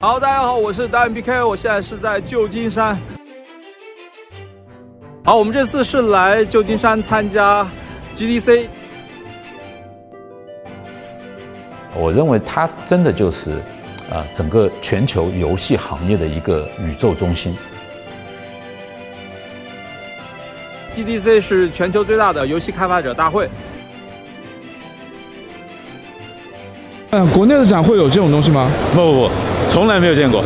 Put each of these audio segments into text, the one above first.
好，大家好，我是导演 PK，我现在是在旧金山。好，我们这次是来旧金山参加 GDC。我认为它真的就是，呃，整个全球游戏行业的一个宇宙中心。GDC 是全球最大的游戏开发者大会。嗯，国内的展会有这种东西吗？不不不。从来没有见过。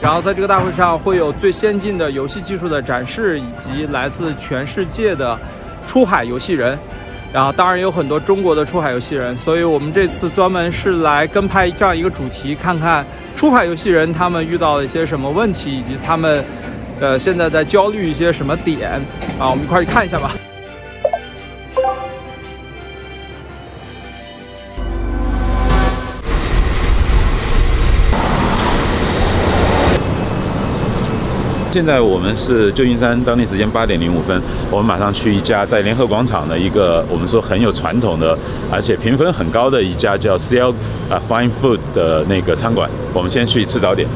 然后在这个大会上会有最先进的游戏技术的展示，以及来自全世界的出海游戏人。然后当然有很多中国的出海游戏人，所以我们这次专门是来跟拍这样一个主题，看看出海游戏人他们遇到了一些什么问题，以及他们呃现在在焦虑一些什么点。啊，我们一块去看一下吧。现在我们是旧金山当地时间八点零五分，我们马上去一家在联合广场的一个我们说很有传统的，而且评分很高的一家叫 CL 啊 Fine Food 的那个餐馆，我们先去吃早点。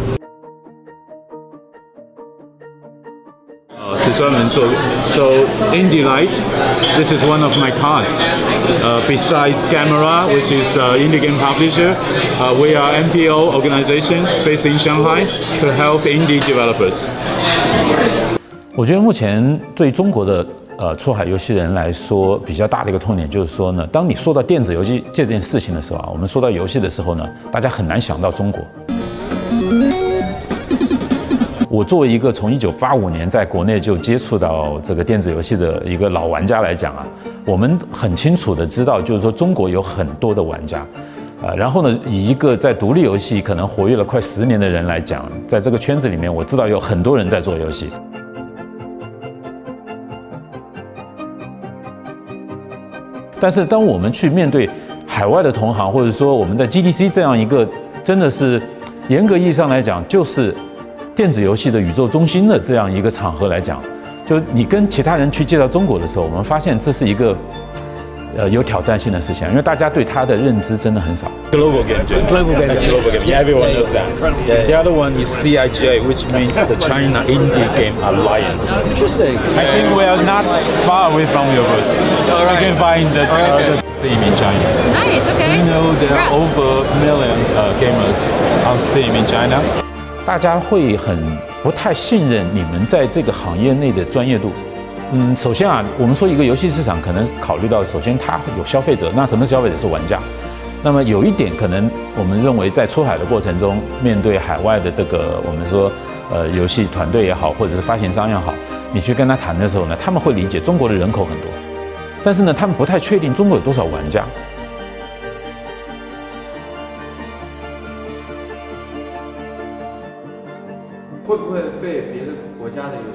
是专门做，so Indie Light, this is one of my cards. Uh, besides Gamera, which is the indie game publisher, uh, we are NPO organization based in Shanghai to help indie developers. 我觉得目前对中国的呃出海游戏人来说，比较大的一个痛点就是说呢，当你说到电子游戏这件事情的时候啊，我们说到游戏的时候呢，大家很难想到中国。 我作为一个从一九八五年在国内就接触到这个电子游戏的一个老玩家来讲啊，我们很清楚的知道，就是说中国有很多的玩家，啊，然后呢，以一个在独立游戏可能活跃了快十年的人来讲，在这个圈子里面，我知道有很多人在做游戏。但是当我们去面对海外的同行，或者说我们在 GDC 这样一个真的是严格意义上来讲，就是。电子游戏的宇宙中心的这样一个场合来讲，就你跟其他人去介绍中国的时候，我们发现这是一个呃有挑战性的事情，因为大家对它的认知真的很少。Global game, global game, global game. Yeah, everyone knows that. The other one is CIGA, which means the China Indie Game Alliance. That's interesting. I think we are not far away from your booth. You can find the, uh, the Steam in China. Nice. Okay. You know there are over a million uh, gamers on Steam in China. 大家会很不太信任你们在这个行业内的专业度。嗯，首先啊，我们说一个游戏市场可能考虑到，首先它有消费者，那什么消费者是玩家？那么有一点可能，我们认为在出海的过程中，面对海外的这个我们说呃游戏团队也好，或者是发行商也好，你去跟他谈的时候呢，他们会理解中国的人口很多，但是呢，他们不太确定中国有多少玩家。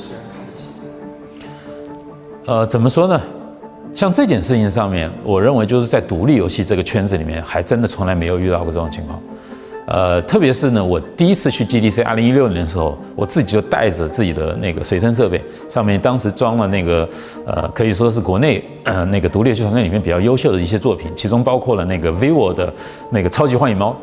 国家的游戏人看不起？呃，怎么说呢？像这件事情上面，我认为就是在独立游戏这个圈子里面，还真的从来没有遇到过这种情况。呃，特别是呢，我第一次去 GDC 二零一六年的时候，我自己就带着自己的那个随身设备，上面当时装了那个呃，可以说是国内那个独立游戏团队里面比较优秀的一些作品，其中包括了那个 vivo 的那个超级幻影猫。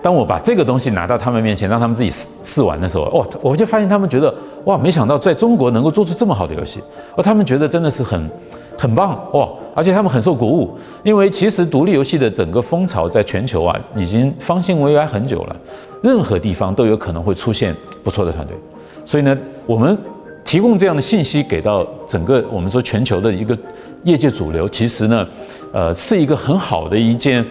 当我把这个东西拿到他们面前，让他们自己试试玩的时候，哦，我就发现他们觉得，哇，没想到在中国能够做出这么好的游戏，哦，他们觉得真的是很，很棒，哇，而且他们很受鼓舞，因为其实独立游戏的整个风潮在全球啊，已经方兴未艾很久了，任何地方都有可能会出现不错的团队，所以呢，我们提供这样的信息给到整个我们说全球的一个业界主流，其实呢，呃，是一个很好的一件。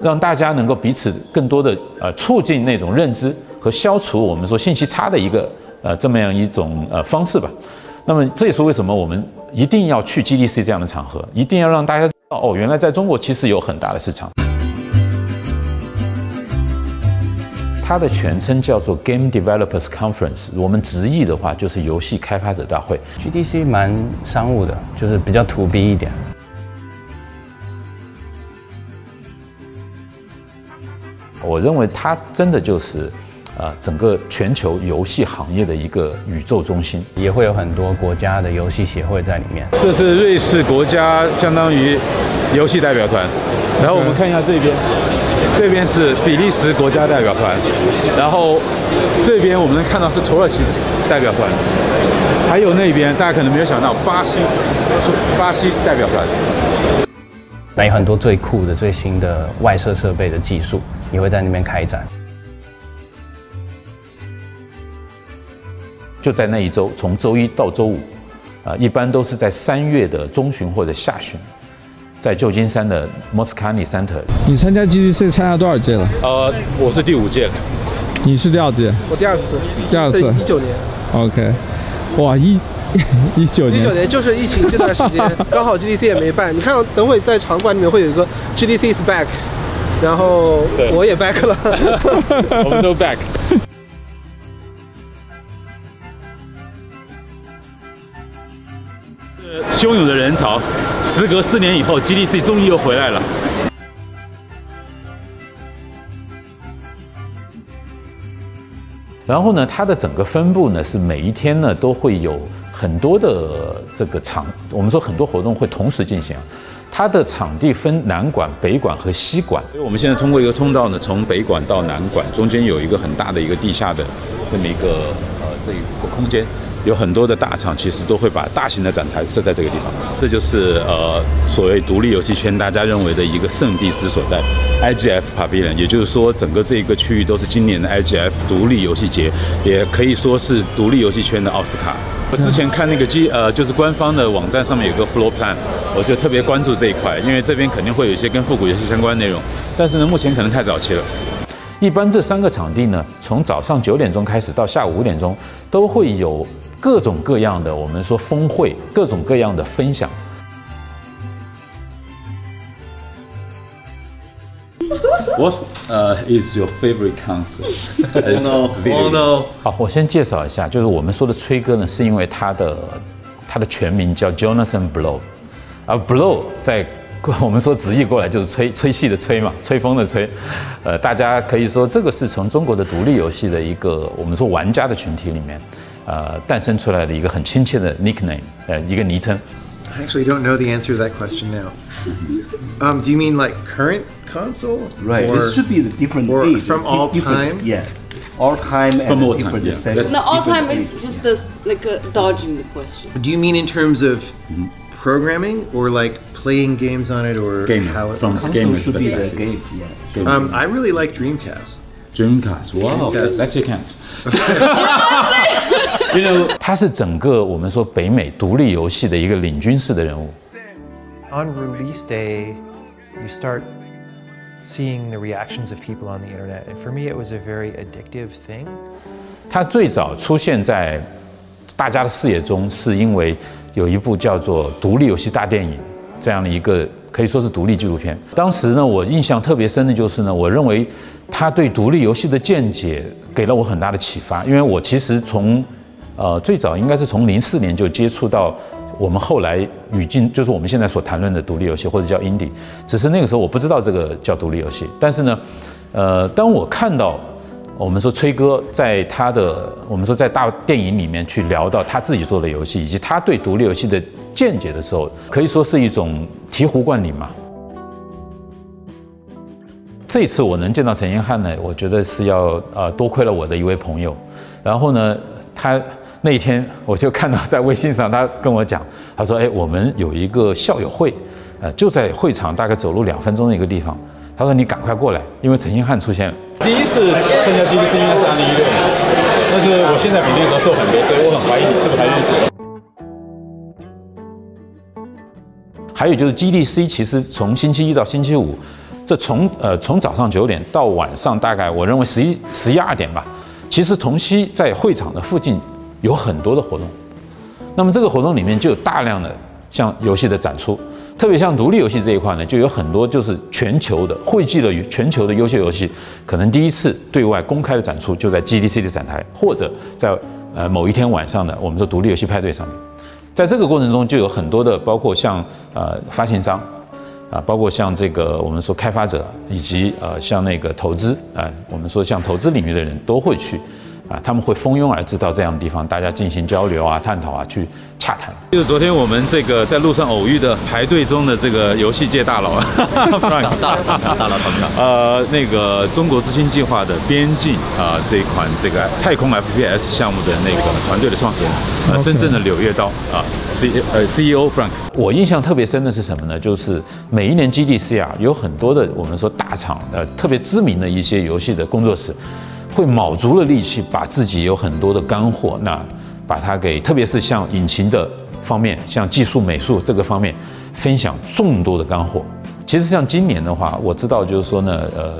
让大家能够彼此更多的呃促进那种认知和消除我们说信息差的一个呃这么样一种呃方式吧。那么这也是为什么我们一定要去 GDC 这样的场合，一定要让大家知道哦，原来在中国其实有很大的市场。它的全称叫做 Game Developers Conference，我们直译的话就是游戏开发者大会。GDC 蛮商务的，就是比较 to B 一点。我认为它真的就是，呃，整个全球游戏行业的一个宇宙中心，也会有很多国家的游戏协会在里面。这是瑞士国家相当于游戏代表团，然后我们看一下这边。这边是比利时国家代表团，然后这边我们能看到是土耳其代表团，还有那边大家可能没有想到巴西，巴西代表团。那有很多最酷的、最新的外设设备的技术，也会在那边开展。就在那一周，从周一到周五，啊，一般都是在三月的中旬或者下旬，在旧金山的 Moscone Center。你参加 GDC 参加多少届了？呃，我是第五届，你是第二届？我第二次，第二次，一九年。OK，哇，一 一九年，一九年就是疫情这段时间，刚好 GDC 也没办。你看，等会在场馆里面会有一个 GDC is back，然后我也 back 了，我们都 back。汹涌的人潮，时隔四年以后，GDC 终于又回来了。然后呢，它的整个分布呢是每一天呢都会有很多的这个场，我们说很多活动会同时进行。它的场地分南馆、北馆和西馆。所以我们现在通过一个通道呢，从北馆到南馆，中间有一个很大的一个地下的这么一个呃这一个空间。有很多的大厂其实都会把大型的展台设在这个地方，这就是呃所谓独立游戏圈大家认为的一个圣地之所在，IGF Pavilion，也就是说整个这一个区域都是今年的 IGF 独立游戏节，也可以说是独立游戏圈的奥斯卡。我之前看那个机呃就是官方的网站上面有个 flow plan，我就特别关注这一块，因为这边肯定会有一些跟复古游戏相关内容，但是呢目前可能太早期了。一般这三个场地呢，从早上九点钟开始到下午五点钟，都会有各种各样的我们说峰会，各种各样的分享。What uh, is your favorite concert? Oh no! Oh no! 好，我先介绍一下，就是我们说的吹歌呢，是因为他的他的全名叫 Jonathan Blow，而 Blow 在我们说直译过来就是吹吹气的吹嘛，吹风的吹。呃，大家可以说这个是从中国的独立游戏的一个我们说玩家的群体里面，呃，诞生出来的一个很亲切的 nickname，呃，一个昵称。 I actually don't know the answer to that question now. Um, do you mean like current console? Right. Or, this should be the different or age. from di- all different- time? Yeah. All time and From all different time, yeah. set- That's- No, all different time is ages. just the, like uh, dodging the question. do you mean in terms of programming or like playing games on it or Game how it? from Console game should be the perspective. game. Yeah. Um, I really like Dreamcast. Dreamcast. Wow, Dreamcast. that's your count. you know，他是整个我们说北美独立游戏的一个领军式的人物。 on release day, you start seeing the reactions of people on the internet. And for me, it was a very addictive thing. 它最早出现在大家的视野中，是因为有一部叫做《独立游戏大电影》这样的一个可以说是独立纪录片。当时呢，我印象特别深的就是呢，我认为他对独立游戏的见解给了我很大的启发，因为我其实从呃最早应该是从零四年就接触到。我们后来语境就是我们现在所谈论的独立游戏，或者叫 indie，只是那个时候我不知道这个叫独立游戏。但是呢，呃，当我看到我们说崔哥在他的我们说在大电影里面去聊到他自己做的游戏，以及他对独立游戏的见解的时候，可以说是一种醍醐灌顶嘛。这次我能见到陈彦翰呢，我觉得是要呃多亏了我的一位朋友。然后呢，他那一天我就看到在微信上他跟我讲，他说：“哎，我们有一个校友会，呃，就在会场大概走路两分钟的一个地方。”他说：“你赶快过来，因为陈星汉出现了。”第一次参加 GDC 应该是二零一六年，但是我现在比那时候瘦很多，所以我很怀疑你是不是还认识我。还有就是 GDC，其实从星期一到星期五，这从呃从早上九点到晚上大概我认为十一十一二点吧，其实同期在会场的附近有很多的活动。那么这个活动里面就有大量的像游戏的展出，特别像独立游戏这一块呢，就有很多就是全球的汇聚了全球的优秀游戏，可能第一次对外公开的展出就在 GDC 的展台，或者在呃某一天晚上的我们说独立游戏派对上面。在这个过程中，就有很多的，包括像呃发行商，啊，包括像这个我们说开发者，以及呃像那个投资啊、我们说像投资领域的人都会去，啊，他们会蜂拥而至到这样的地方，大家进行交流啊、探讨啊、去洽谈。就是昨天我们这个在路上偶遇的排队中的这个游戏界大佬，Frank，大佬大佬同志，呃，那个中国之星计划的边境啊这一款这个太空 FPS 项目的那个团队的创始人，呃，深圳的柳叶刀啊，C 呃 CEO Frank。我印象特别深的是什么呢？就是每一年 GDC 啊，有很多的我们说大厂呃特别知名的一些游戏的工作室。会卯足了力气，把自己有很多的干货，那把它给，特别是像引擎的方面，像技术美术这个方面，分享众多的干货。其实像今年的话，我知道就是说呢，呃，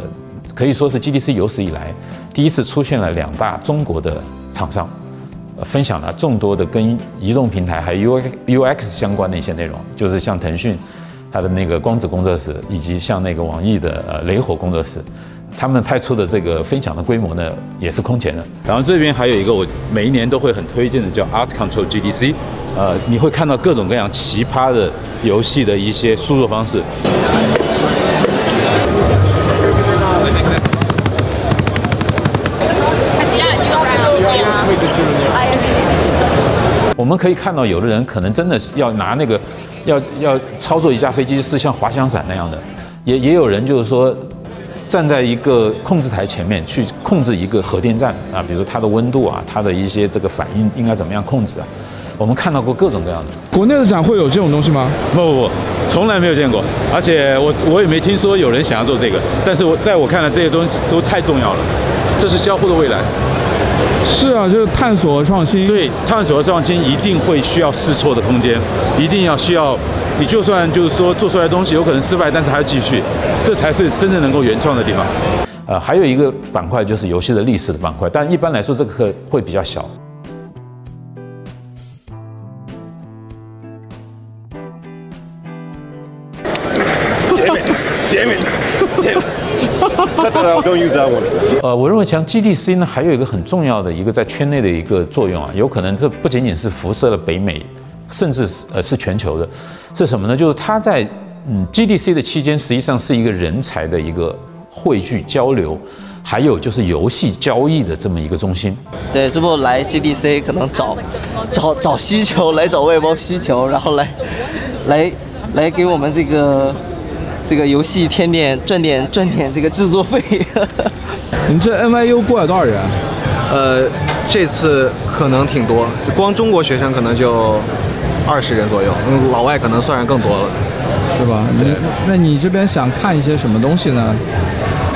可以说是 GDC 有史以来第一次出现了两大中国的厂商，分享了众多的跟移动平台还有 U U X 相关的一些内容，就是像腾讯它的那个光子工作室，以及像那个网易的呃雷火工作室。他们派出的这个分享的规模呢，也是空前的。然后这边还有一个我每一年都会很推荐的，叫 Art Control GDC，呃，你会看到各种各样奇葩的游戏的一些输入方式。我们可以看到，有的人可能真的要拿那个，要要操作一架飞机是像滑翔伞那样的，也也有人就是说。站在一个控制台前面去控制一个核电站啊，比如它的温度啊，它的一些这个反应应该怎么样控制啊？我们看到过各种各样的。国内的展会有这种东西吗？不不不，从来没有见过，而且我我也没听说有人想要做这个。但是我在我看来，这些东西都太重要了，这是交互的未来。是啊，就是探索和创新。对，探索和创新一定会需要试错的空间，一定要需要。你就算就是说做出来的东西有可能失败，但是还要继续，这才是真正能够原创的地方。呃，还有一个板块就是游戏的历史的板块，但一般来说这个会比较小。Don't use that one. 呃，我认为像 GDC 呢，还有一个很重要的一个在圈内的一个作用啊，有可能这不仅仅是辐射了北美。甚至是呃是全球的，是什么呢？就是它在嗯 GDC 的期间，实际上是一个人才的一个汇聚交流，还有就是游戏交易的这么一个中心。对，这不来 GDC 可能找找找需求，来找外包需求，然后来来来给我们这个这个游戏添点赚点赚点这个制作费。你这 NYU 过来多少人？呃，这次可能挺多，光中国学生可能就。二十人左右，嗯，老外可能算是更多了，是吧？你那你这边想看一些什么东西呢？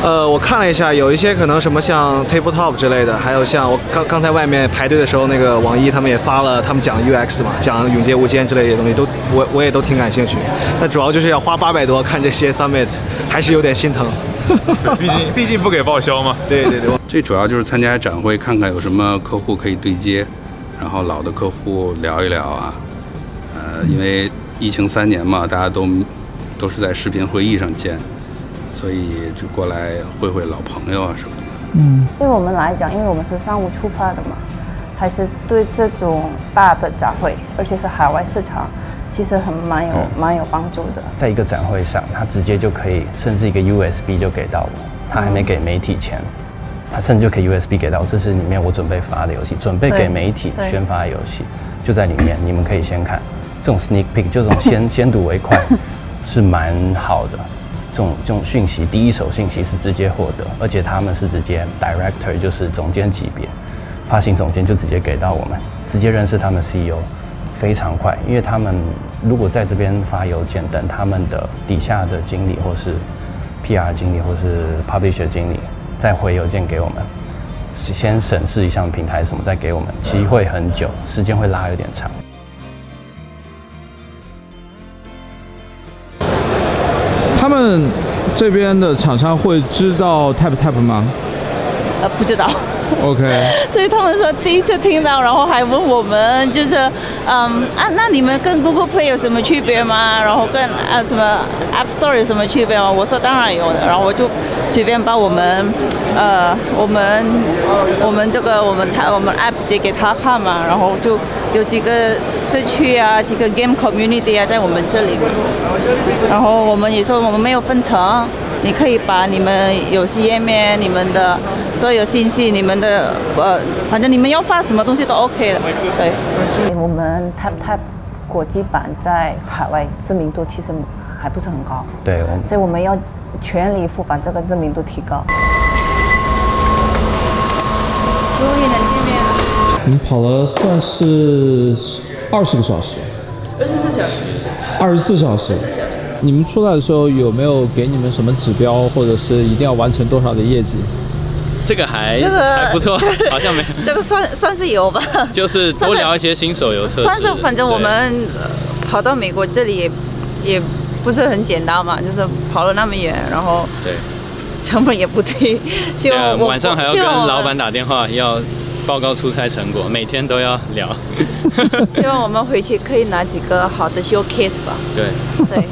呃，我看了一下，有一些可能什么像 tabletop 之类的，还有像我刚刚才外面排队的时候，那个网易他们也发了，他们讲 UX 嘛，讲永劫无间之类的东西，都我我也都挺感兴趣。但主要就是要花八百多看这些 summit，还是有点心疼。毕竟 毕竟不给报销嘛。对对对。最主要就是参加展会，看看有什么客户可以对接，然后老的客户聊一聊啊。呃，因为疫情三年嘛，大家都都是在视频会议上见，所以就过来会会老朋友啊什么的。嗯，对我们来讲，因为我们是商务出发的嘛，还是对这种大的展会，而且是海外市场，其实很蛮有蛮有帮助的。在一个展会上，他直接就可以，甚至一个 USB 就给到我，他还没给媒体钱，他甚至就可以 USB 给到，这是里面我准备发的游戏，准备给媒体宣发的游戏就在里面，你们可以先看。这种 sneak peek 就这种先 先睹为快，是蛮好的。这种这种讯息，第一手信息是直接获得，而且他们是直接 director 就是总监级别，发行总监就直接给到我们，直接认识他们 CEO，非常快。因为他们如果在这边发邮件，等他们的底下的经理或是 PR 经理或是 publisher 经理再回邮件给我们，先审视一下平台什么，再给我们，其实会很久，时间会拉有点长。们这边的厂商会知道 Tap Tap 吗？呃，不知道。OK。所以他们说第一次听到，然后还问我们，就是，嗯啊，那你们跟 Google Play 有什么区别吗？然后跟啊什么 App Store 有什么区别吗？我说当然有的。然后我就随便把我们，呃，我们我们这个我们他我们 App 写给他看嘛，然后就有几个社区啊，几个 Game Community 啊，在我们这里。然后我们也说我们没有分成，你可以把你们游戏页面、你们的所有信息，你们的呃，反正你们要发什么东西都 OK 的。对，我们 Tap Tap 国际版在海外知名度其实还不是很高。对，所以我们要全力以赴把这个知名度提高。终于能见面了。你们跑了算是二十个小时。二十四小时。二十四小时。你们出来的时候有没有给你们什么指标，或者是一定要完成多少的业绩？这个还这个还不错，好像没。这个算算是有吧。就是多聊一些新手游测试。算是，反正我们跑到美国这里也也不是很简单嘛，就是跑了那么远，然后对，成本也不低。希望晚上还要跟老板打电话要报告出差成果，每天都要聊。希望我们回去可以拿几个好的 showcase 吧。对对。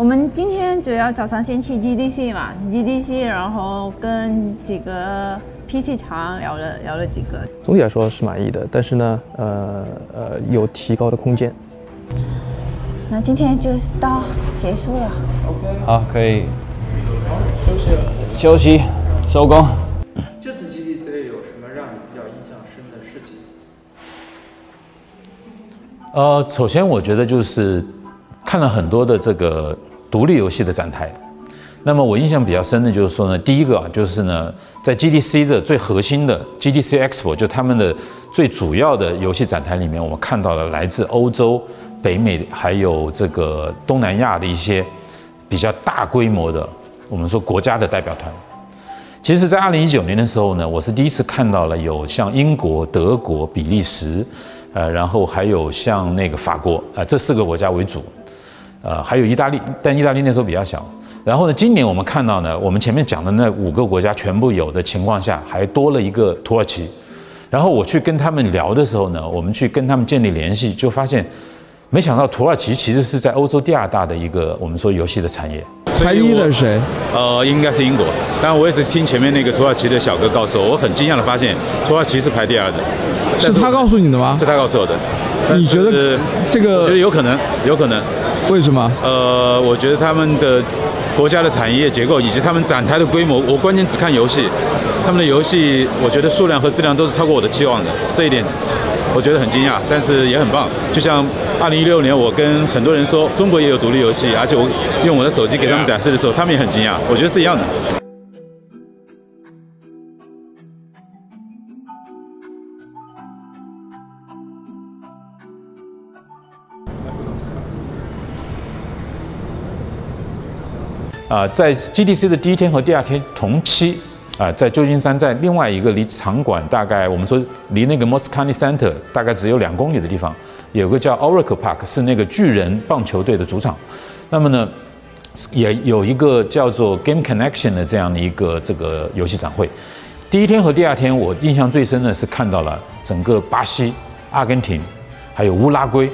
我们今天主要早上先去 GDC 嘛，GDC，然后跟几个 PC 厂聊了聊了几个。总体来说是满意的，但是呢，呃呃，有提高的空间。那今天就是到结束了。OK。好，可以休息了。休息，收工。这次 GDC 有什么让你比较印象深的事情？呃，首先我觉得就是看了很多的这个。独立游戏的展台，那么我印象比较深的就是说呢，第一个啊，就是呢，在 GDC 的最核心的 GDC Expo，就他们的最主要的游戏展台里面，我们看到了来自欧洲、北美还有这个东南亚的一些比较大规模的，我们说国家的代表团。其实，在二零一九年的时候呢，我是第一次看到了有像英国、德国、比利时，呃，然后还有像那个法国啊，这四个国家为主。呃，还有意大利，但意大利那时候比较小。然后呢，今年我们看到呢，我们前面讲的那五个国家全部有的情况下，还多了一个土耳其。然后我去跟他们聊的时候呢，我们去跟他们建立联系，就发现，没想到土耳其其实是在欧洲第二大的一个我们说游戏的产业。排一的是谁？呃，应该是英国。但我也是听前面那个土耳其的小哥告诉我，我很惊讶的发现，土耳其是排第二的。是他告诉你的吗？是他告诉我的。你觉得这个？我觉得有可能，有可能。为什么？呃，我觉得他们的国家的产业结构以及他们展台的规模，我关键只看游戏，他们的游戏，我觉得数量和质量都是超过我的期望的，这一点我觉得很惊讶，但是也很棒。就像二零一六年，我跟很多人说中国也有独立游戏，而且我用我的手机给他们展示的时候，他们也很惊讶，我觉得是一样的。啊，在 GDC 的第一天和第二天同期，啊，在旧金山，在另外一个离场馆大概我们说离那个 Moscone Center 大概只有两公里的地方，有个叫 Oracle Park，是那个巨人棒球队的主场。那么呢，也有一个叫做 Game Connection 的这样的一个这个游戏展会。第一天和第二天，我印象最深的是看到了整个巴西、阿根廷，还有乌拉圭。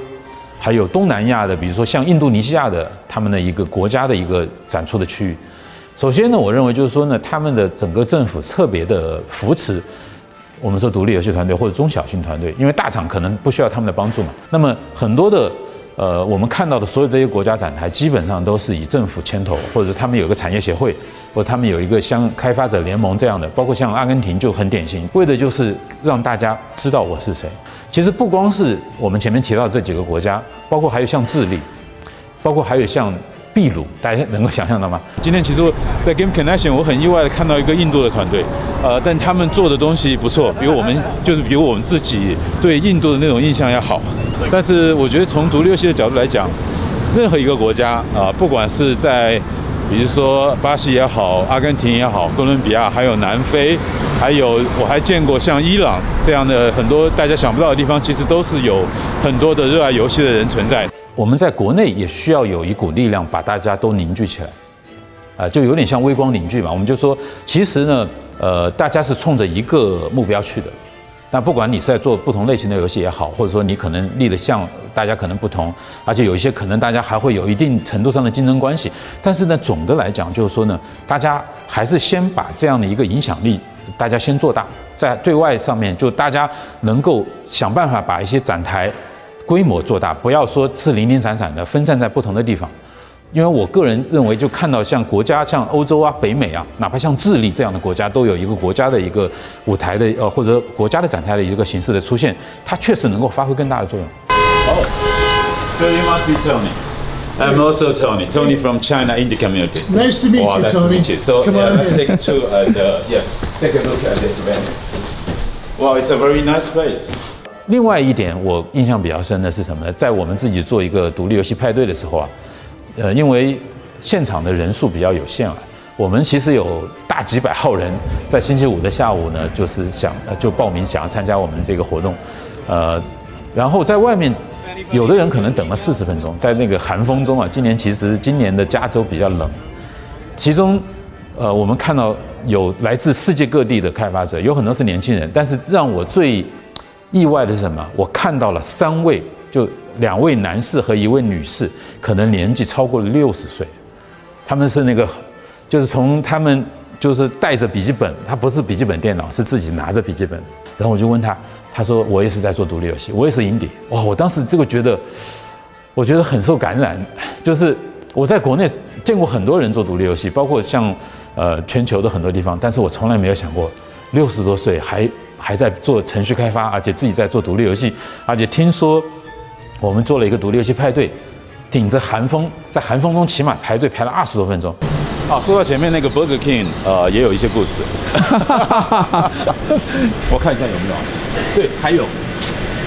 还有东南亚的，比如说像印度尼西亚的，他们的一个国家的一个展出的区域。首先呢，我认为就是说呢，他们的整个政府特别的扶持我们说独立游戏团队或者中小型团队，因为大厂可能不需要他们的帮助嘛。那么很多的呃，我们看到的所有这些国家展台，基本上都是以政府牵头，或者他们有一个产业协会，或者他们有一个像开发者联盟这样的，包括像阿根廷就很典型，为的就是让大家知道我是谁。其实不光是我们前面提到这几个国家，包括还有像智利，包括还有像秘鲁，大家能够想象到吗？今天其实，在 Game Connection，我很意外的看到一个印度的团队，呃，但他们做的东西不错，比我们就是比我们自己对印度的那种印象要好。但是我觉得从独立游戏的角度来讲，任何一个国家啊，不管是在比如说巴西也好，阿根廷也好，哥伦比亚，还有南非，还有我还见过像伊朗这样的很多大家想不到的地方，其实都是有很多的热爱游戏的人存在。我们在国内也需要有一股力量把大家都凝聚起来，啊，就有点像微光凝聚嘛。我们就说，其实呢，呃，大家是冲着一个目标去的。那不管你是在做不同类型的游戏也好，或者说你可能立的项大家可能不同，而且有一些可能大家还会有一定程度上的竞争关系。但是呢，总的来讲就是说呢，大家还是先把这样的一个影响力，大家先做大，在对外上面就大家能够想办法把一些展台规模做大，不要说是零零散散的分散在不同的地方。因为我个人认为，就看到像国家像欧洲啊、北美啊，哪怕像智利这样的国家，都有一个国家的一个舞台的呃，或者国家的展台的一个形式的出现，它确实能够发挥更大的作用。哦，So you must be Tony. I'm also Tony. Tony from China in the Community. Nice to meet Wow, you, nice to Tony. meet you. So Come yeah, on let's take and uh, yeah, take a look at this venue. Wow, it's a very nice place. 另外一点，我印象比较深的是什么呢？在我们自己做一个独立游戏派对的时候啊，呃，因为现场的人数比较有限啊，我们其实有大几百号人在星期五的下午呢，就是想就报名想要参加我们这个活动，呃，然后在外面，有的人可能等了四十分钟，在那个寒风中啊，今年其实今年的加州比较冷，其中，呃，我们看到有来自世界各地的开发者，有很多是年轻人，但是让我最意外的是什么？我看到了三位，就两位男士和一位女士，可能年纪超过了六十岁，他们是那个，就是从他们就是带着笔记本，他不是笔记本电脑，是自己拿着笔记本，然后我就问他，他说我也是在做独立游戏，我也是 indie，哇，我当时这个觉得，我觉得很受感染，就是我在国内见过很多人做独立游戏，包括像呃全球的很多地方，但是我从来没有想过，六十多岁还还在做程序开发，而且自己在做独立游戏，而且听说我们做了一个独立游戏派对，顶着寒风，在寒风中起码排队排了二十多分钟。啊，说到前面那个 Burger King，呃，也有一些故事。我看一下有没有。对，还有。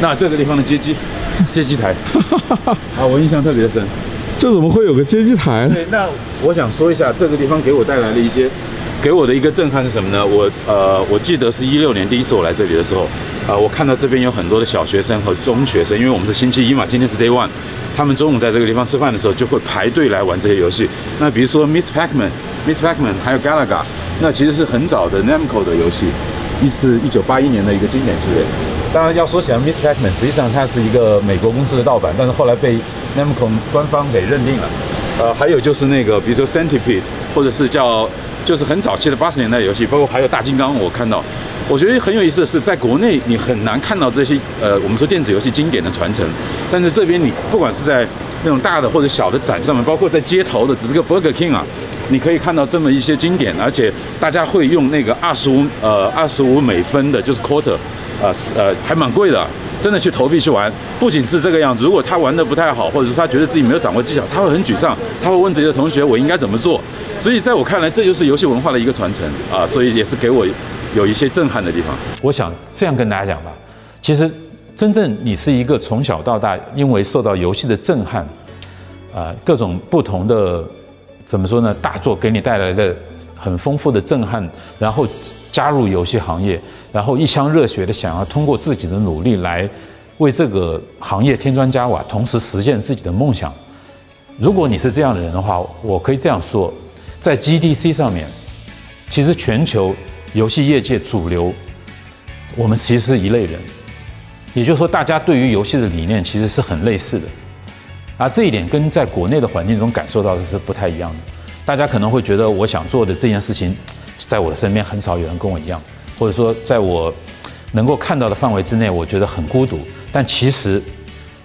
那这个地方的街机，街机台，啊，我印象特别深。这怎么会有个接机台？对，那我想说一下，这个地方给我带来了一些，给我的一个震撼是什么呢？我呃，我记得是一六年第一次我来这里的时候，啊、我看到这边有很多的小学生和中学生，因为我们是星期一嘛，今天是 Day One，他们中午在这个地方吃饭的时候就会排队来玩这些游戏。那比如说 Miss Pac-Man、Miss Pac-Man 还有 Galaga，那其实是很早的 Namco 的游戏，一是一九八一年的一个经典系列。当然要说起来，Miss Pac-Man 实际上它是一个美国公司的盗版，但是后来被 Namco 官方给认定了。呃，还有就是那个，比如说 Centipede，或者是叫就是很早期的八十年代游戏，包括还有大金刚，我看到，我觉得很有意思的是，在国内你很难看到这些呃，我们说电子游戏经典的传承，但是这边你不管是在那种大的或者小的展上面，包括在街头的，只是个 Burger King 啊，你可以看到这么一些经典，而且大家会用那个二十五呃二十五美分的，就是 quarter，呃呃还蛮贵的。真的去投币去玩，不仅是这个样子。如果他玩的不太好，或者说他觉得自己没有掌握技巧，他会很沮丧，他会问自己的同学我应该怎么做。所以在我看来，这就是游戏文化的一个传承啊，所以也是给我有一些震撼的地方。我想这样跟大家讲吧，其实真正你是一个从小到大因为受到游戏的震撼，啊、各种不同的怎么说呢，大作给你带来的很丰富的震撼，然后加入游戏行业，然后一腔热血的想要通过自己的努力来为这个行业添砖加瓦，同时实现自己的梦想。如果你是这样的人的话，我可以这样说，在 GDC 上面，其实全球游戏业界主流，我们其实是一类人，也就是说，大家对于游戏的理念其实是很类似的，而这一点跟在国内的环境中感受到的是不太一样的。大家可能会觉得，我想做的这件事情，在我的身边很少有人跟我一样，或者说，在我能够看到的范围之内，我觉得很孤独。但其实，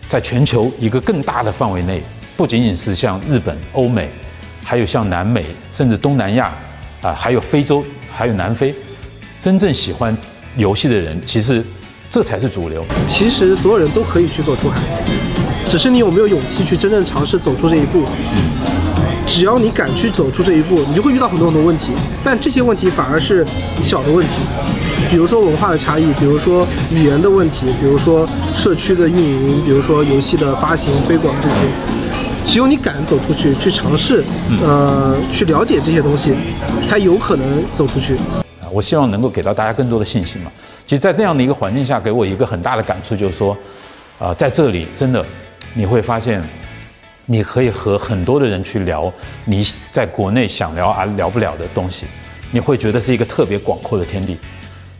在全球一个更大的范围内，不仅仅是像日本、欧美，还有像南美，甚至东南亚，啊，还有非洲，还有南非，真正喜欢游戏的人，其实这才是主流。其实所有人都可以去做出海，只是你有没有勇气去真正尝试走出这一步。只要你敢去走出这一步，你就会遇到很多很多问题，但这些问题反而是小的问题，比如说文化的差异，比如说语言的问题，比如说社区的运营，比如说游戏的发行推广这些。只有你敢走出去，去尝试，呃，去了解这些东西，才有可能走出去。啊，我希望能够给到大家更多的信心嘛。其实，在这样的一个环境下，给我一个很大的感触，就是说，啊、在这里真的你会发现，你可以和很多的人去聊你在国内想聊而聊不了的东西，你会觉得是一个特别广阔的天地。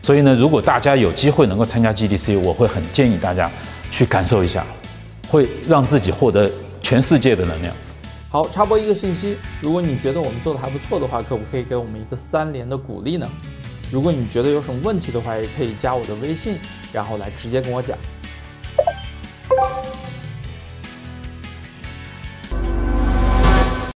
所以呢，如果大家有机会能够参加 GDC，我会很建议大家去感受一下，会让自己获得全世界的能量。好，插播一个信息，如果你觉得我们做的还不错的话，可不可以给我们一个三连的鼓励呢？如果你觉得有什么问题的话，也可以加我的微信，然后来直接跟我讲。